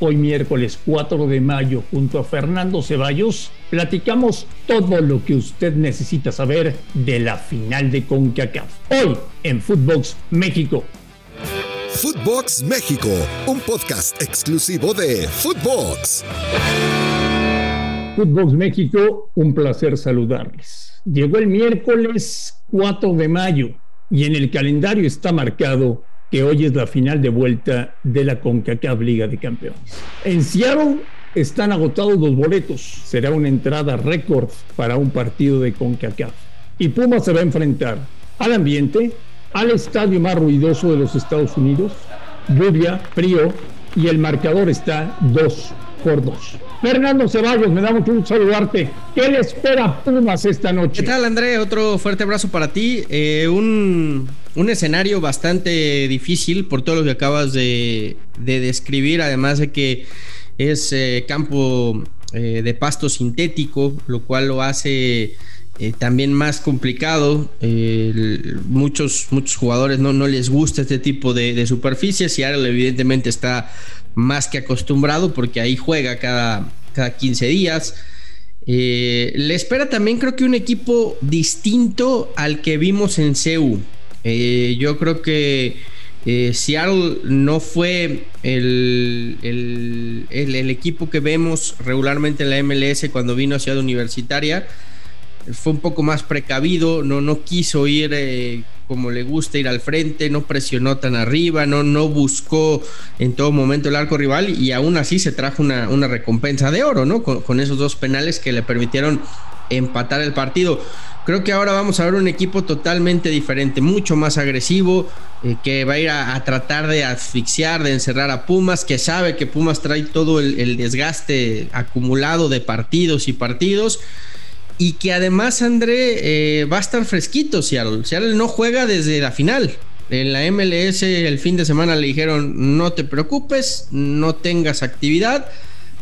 hoy miércoles 4 de mayo, junto a Fernando Ceballos, platicamos todo lo que usted necesita saber de la final de CONCACAF. Hoy en Footbox México. Footbox México, un podcast exclusivo de Footbox. Footbox México, un placer saludarles. Llegó el miércoles 4 de mayo y en el calendario está marcado que hoy es la final de vuelta de la CONCACAF Liga de Campeones. En Seattle están agotados los boletos. Será una entrada récord para un partido de CONCACAF. Y Puma se va a enfrentar al ambiente, al estadio más ruidoso de los Estados Unidos, lluvia, frío, y el marcador está 2 por 2. Fernando Ceballos, me da mucho gusto saludarte. ¿Qué le espera Pumas esta noche? ¿Qué tal, André? Otro fuerte abrazo para ti. Eh, un, un, escenario bastante difícil por todo lo que acabas de, de describir, además de que es eh, campo eh, de pasto sintético, lo cual lo hace eh, también más complicado. Muchos, muchos jugadores no, les gusta este tipo de, superficies y ahora evidentemente está más que acostumbrado porque ahí juega cada, cada 15 días. Le espera también creo que un equipo distinto al que vimos en CEU. Eh, yo creo que eh, Seattle no fue el, el, el, equipo que vemos regularmente en la MLS cuando vino a Ciudad Universitaria. Fue un poco más precavido, no, no quiso ir eh, como le gusta ir al frente, no presionó tan arriba, no, no buscó en todo momento el arco rival y aún así se trajo una, una recompensa de oro, ¿no? Con, esos dos penales que le permitieron empatar el partido. Creo que ahora vamos a ver un equipo totalmente diferente, mucho más agresivo, eh, que va a ir a, tratar de asfixiar, de encerrar a Pumas, que sabe que Pumas trae todo el, el desgaste acumulado de partidos y partidos y que además André eh, va a estar fresquito Seattle. Seattle no juega desde la final. En la MLS el fin de semana le dijeron no te preocupes, no tengas actividad,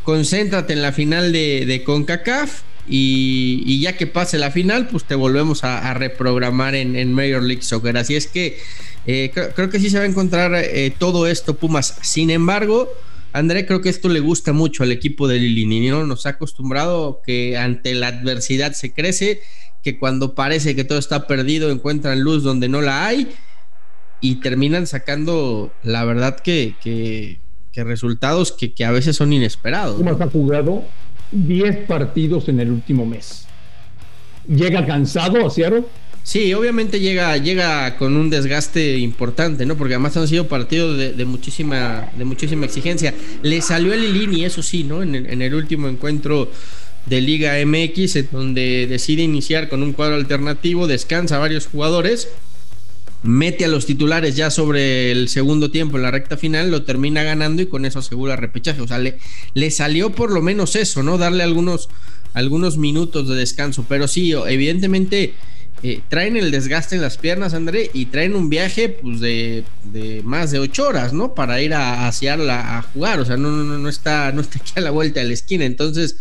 concéntrate en la final de, de CONCACAF y, y, ya que pase la final pues te volvemos a, a reprogramar en, en, Major League Soccer. Así es que eh, creo, creo, que sí se va a encontrar eh, todo esto Pumas. Sin embargo... André, creo que esto le gusta mucho al equipo de Lilini, ¿no? Nos ha acostumbrado que ante la adversidad se crece, que cuando parece que todo está perdido encuentran luz donde no la hay y terminan sacando, la verdad, que, que, que resultados que, que, a veces son inesperados. ¿no? ha jugado 10 partidos en el último mes. ¿Llega cansado a? Sí, obviamente llega, llega con un desgaste importante, ¿no? Porque además han sido partidos de, de muchísima, de muchísima exigencia. Le salió el Lilini, eso sí, ¿no? En el, último encuentro de Liga MX, en donde decide iniciar con un cuadro alternativo, descansa varios jugadores, mete a los titulares ya sobre el segundo tiempo en la recta final, lo termina ganando y con eso asegura repechaje. O sea, le, le salió por lo menos eso, ¿no? Darle algunos, algunos minutos de descanso. Pero sí, evidentemente eh, traen el desgaste en las piernas, André, y traen un viaje pues de, de más de ocho horas, ¿no? Para ir a, a Seattle a, jugar, o sea, no, no, no, está, no está aquí a la vuelta de la esquina, entonces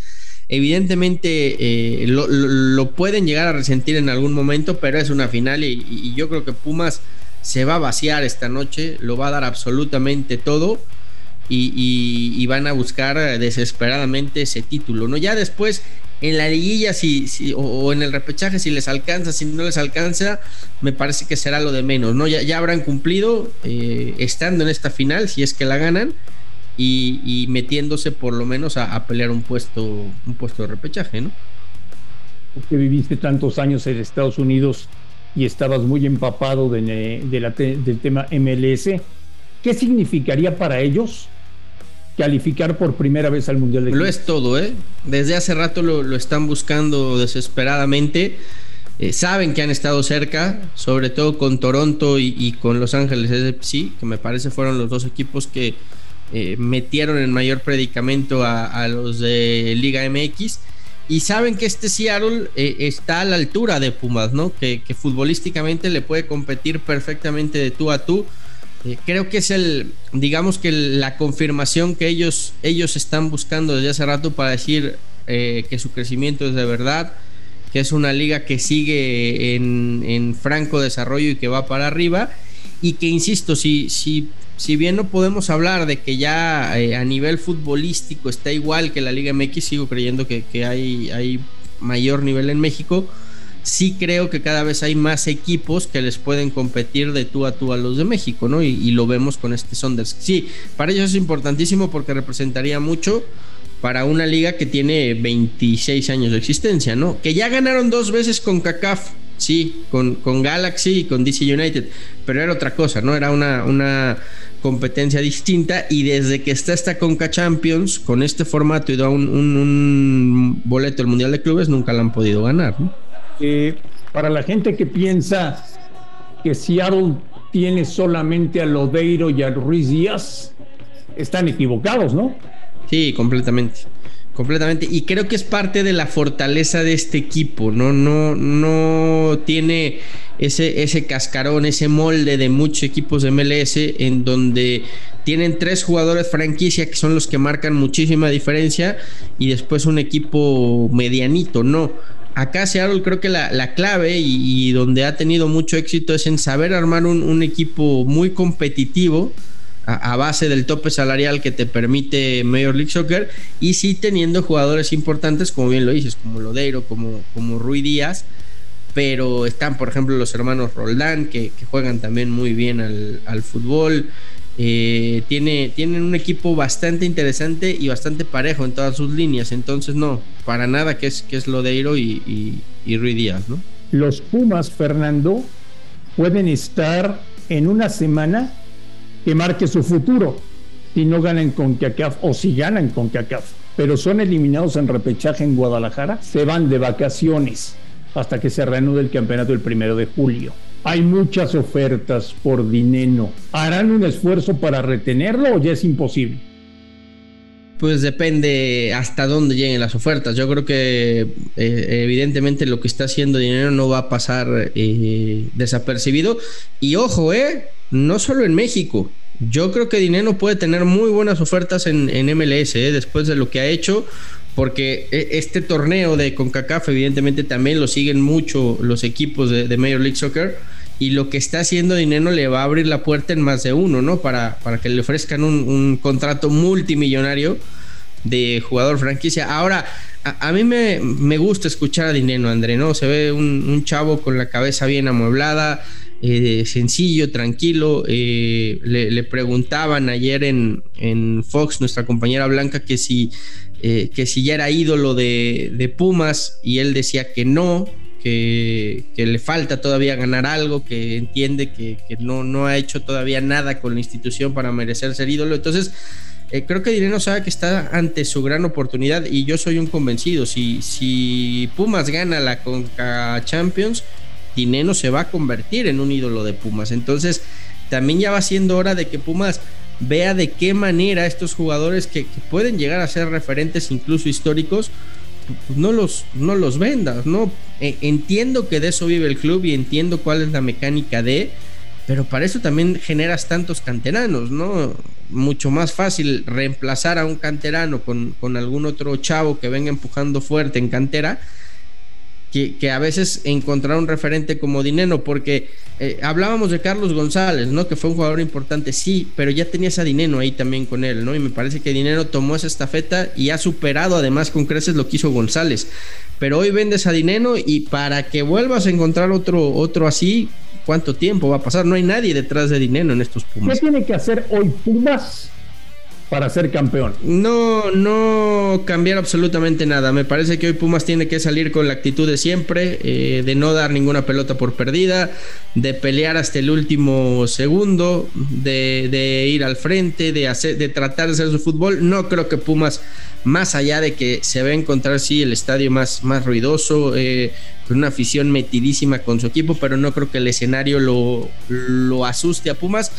evidentemente eh, lo, pueden llegar a resentir en algún momento, pero es una final y, yo creo que Pumas se va a vaciar esta noche, lo va a dar absolutamente todo. Y, van a buscar desesperadamente ese título, ¿no? Ya después en la liguilla si, o, en el repechaje si les alcanza, si no les alcanza, me parece que será lo de menos, ¿no? Ya, ya habrán cumplido eh, estando en esta final, si es que la ganan, y, y metiéndose por lo menos a, a, pelear un puesto, un puesto de repechaje, ¿no? Que viviste tantos años en Estados Unidos y estabas muy empapado de, de la, del tema MLS, ¿qué significaría para ellos calificar por primera vez al Mundial de Lo es todo, ¿eh? Desde hace rato lo, lo están buscando desesperadamente. Eh, saben que han estado cerca, sobre todo con Toronto y, y, con Los Ángeles FC, que me parece fueron los dos equipos que eh, metieron en mayor predicamento a, los de Liga MX. Y saben que este Seattle eh, está a la altura de Pumas, ¿no? Que, que futbolísticamente le puede competir perfectamente de tú a tú eh, creo que es el, digamos que la confirmación que ellos, ellos están buscando desde hace rato para decir que su crecimiento es de verdad, que es una liga que sigue en, en, franco desarrollo y que va para arriba, y que, insisto, si, si si bien no podemos hablar de que ya eh, a nivel futbolístico está igual que la Liga MX, sigo creyendo que, hay, hay mayor nivel en México. Sí creo que cada vez hay más equipos que les pueden competir de tú a tú a los de México, ¿no? Y, lo vemos con este Sonders. Sí, para ellos es importantísimo porque representaría mucho para una liga que tiene 26 años de existencia, ¿no? Que ya ganaron dos veces con CACAF, sí, con, con Galaxy y con DC United, pero era otra cosa, ¿no? Era una, una competencia distinta y desde que está esta Conca Champions, con este formato y da un, un, boleto al Mundial de Clubes, nunca la han podido ganar, ¿no? Eh, para la gente que piensa que Seattle tiene solamente a Lodeiro y a Ruiz Díaz, están equivocados, ¿no? Sí, completamente. Completamente. Y creo que es parte de la fortaleza de este equipo. No, no, no tiene ese, ese cascarón, ese molde de muchos equipos de MLS en donde tienen tres jugadores franquicia que son los que marcan muchísima diferencia y después un equipo medianito. No. Acá Seattle creo que la, clave y, donde ha tenido mucho éxito es en saber armar un equipo muy competitivo a, base del tope salarial que te permite Major League Soccer y sí teniendo jugadores importantes, como bien lo dices, como Lodeiro, como, como Rui Díaz, pero están, por ejemplo, los hermanos Roldán, que, juegan también muy bien al, fútbol. Eh, tiene, tienen un equipo bastante interesante y bastante parejo en todas sus líneas. Entonces, no, para nada que es, que es Lodeiro y, y, Rui Díaz, ¿no? Los Pumas, Fernando, pueden estar en una semana que marque su futuro si no ganan con CACAF o si ganan con CACAF. Pero son eliminados en repechaje en Guadalajara, se van de vacaciones hasta que se reanude el campeonato el primero de julio. Hay muchas ofertas por dinero. ¿Harán un esfuerzo para retenerlo o ya es imposible? Pues depende hasta dónde lleguen las ofertas. Yo creo que eh, evidentemente lo que está haciendo dinero no va a pasar eh, desapercibido. Y ojo, eh, no solo en México. Yo creo que Dinero puede tener muy buenas ofertas en, MLS ¿eh? después de lo que ha hecho, porque e, este torneo de CONCACAF evidentemente también lo siguen mucho los equipos de, Major League Soccer y lo que está haciendo Dinero le va a abrir la puerta en más de uno, ¿no? Para, para que le ofrezcan un, contrato multimillonario de jugador franquicia. Ahora, a, mí me, gusta escuchar a Dinero, André, ¿no? Se ve un chavo con la cabeza bien amueblada eh, sencillo, tranquilo. Eh, le, preguntaban ayer en, en, Fox, nuestra compañera Blanca, que si, eh, que si ya era ídolo de, Pumas y él decía que no, que, le falta todavía ganar algo, que entiende que, no, no ha hecho todavía nada con la institución para merecer ser ídolo. Entonces, creo que Dinero sabe que está ante su gran oportunidad y yo soy un convencido. Si, si Pumas gana la Conca Champions, Dineno se va a convertir en un ídolo de Pumas. Entonces, también ya va siendo hora de que Pumas vea de qué manera estos jugadores que, pueden llegar a ser referentes incluso históricos, pues no los, no los vendas, ¿no? E, entiendo que de eso vive el club y entiendo cuál es la mecánica de, pero para eso también generas tantos canteranos, ¿no? Mucho más fácil reemplazar a un canterano con, con algún otro chavo que venga empujando fuerte en cantera que, a veces encontrar un referente como Dineno, porque eh, hablábamos de Carlos González, ¿no? Que fue un jugador importante, sí, pero ya tenías a Dineno ahí también con él, ¿no? Y me parece que Dineno tomó esa estafeta y ha superado además con creces lo que hizo González. Pero hoy vendes a Dineno y para que vuelvas a encontrar otro, otro así, ¿cuánto tiempo va a pasar? No hay nadie detrás de Dineno en estos Pumas. ¿Qué tiene que hacer hoy Pumas para ser campeón. No, no cambiar absolutamente nada. Me parece que hoy Pumas tiene que salir con la actitud de siempre, eh, de no dar ninguna pelota por perdida, de pelear hasta el último segundo, de, ir al frente, de, hacer, de tratar de hacer su fútbol. No creo que Pumas, más allá de que se va a encontrar, sí, el estadio más, más ruidoso, eh, con una afición metidísima con su equipo, pero no creo que el escenario lo, lo asuste a Pumas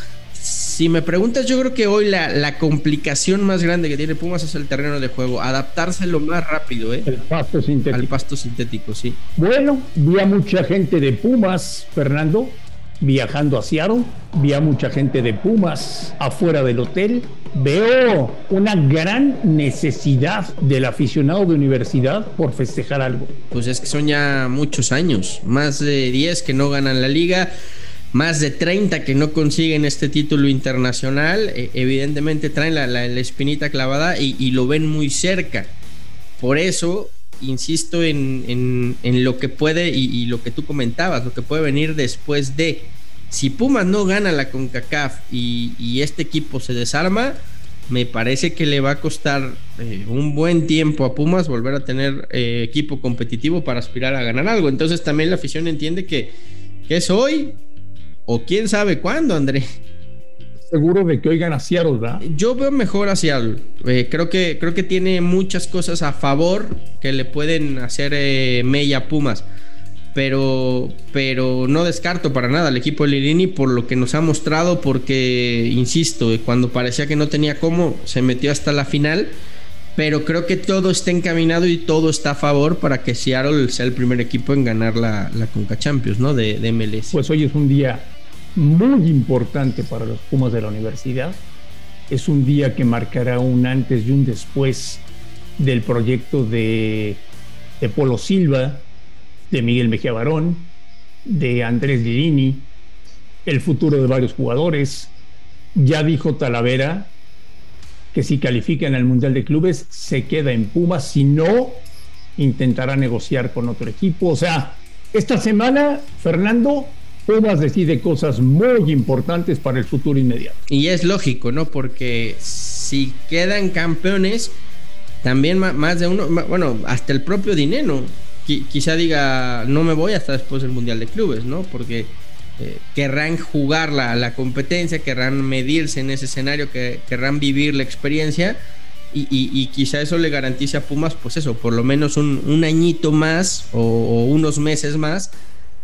si me preguntas, yo creo que hoy la, complicación más grande que tiene Pumas es el terreno de juego, adaptarse lo más rápido, ¿eh? El pasto sintético. Al pasto sintético, sí. Bueno, vi a mucha gente de Pumas, Fernando, viajando a Seattle, vi a mucha gente de Pumas afuera del hotel. Veo una gran necesidad del aficionado de universidad por festejar algo. Pues es que son ya muchos años, más de 10 que no ganan la liga más de 30 que no consiguen este título internacional, e, evidentemente traen la, espinita clavada y, lo ven muy cerca. Por eso, insisto en, lo que puede y, lo que tú comentabas, lo que puede venir después de. Si Pumas no gana la CONCACAF y, este equipo se desarma, me parece que le va a costar eh, un buen tiempo a Pumas volver a tener eh, equipo competitivo para aspirar a ganar algo. Entonces también la afición entiende que, que es hoy o quién sabe cuándo, André. Seguro de que oigan a Seattle, ¿verdad? Yo veo mejor a Seattle. Eh, creo, que, creo que tiene muchas cosas a favor que le pueden hacer eh, Mella Pumas. Pero, pero no descarto para nada al equipo de Lirini por lo que nos ha mostrado, porque, insisto, cuando parecía que no tenía cómo, se metió hasta la final pero creo que todo está encaminado y todo está a favor para que Seattle sea el primer equipo en ganar la, la Conca Champions, ¿no? De, de, MLS. Pues hoy es un día muy importante para los Pumas de la universidad. Es un día que marcará un antes y un después del proyecto de, de Polo Silva, de Miguel Mejía Barón, de Andrés Lirini, el futuro de varios jugadores. Ya dijo Talavera que si califican al Mundial de Clubes se queda en Pumas, si no, intentará negociar con otro equipo. O sea, esta semana, Fernando, Pumas decide cosas muy importantes para el futuro inmediato. Y es lógico, ¿no? Porque si quedan campeones, también más de uno, bueno, hasta el propio Dinero, quizá diga, no me voy hasta después del Mundial de Clubes, ¿no? Porque eh, querrán jugar la, la, competencia, querrán medirse en ese escenario, que, querrán vivir la experiencia. Y, quizá eso le garantice a Pumas, pues eso, por lo menos un, añito más o, unos meses más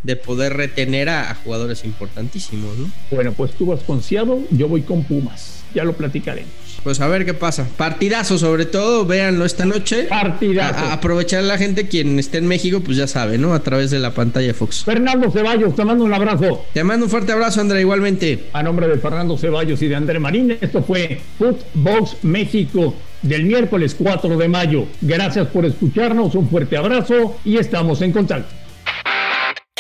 de poder retener a, jugadores importantísimos. ¿no? Bueno, pues tú vas con Seattle, yo voy con Pumas, ya lo platicaremos. Pues a ver qué pasa. Partidazo sobre todo, véanlo esta noche. Partidazo. aprovechar a la gente quien esté en México, pues ya sabe, ¿no? A través de la pantalla Fox. Fernando Ceballos, te mando un abrazo. Te mando un fuerte abrazo, André, igualmente. A nombre de Fernando Ceballos y de André Marín, esto fue Footbox México del miércoles 4 de mayo. Gracias por escucharnos, un fuerte abrazo y estamos en contacto.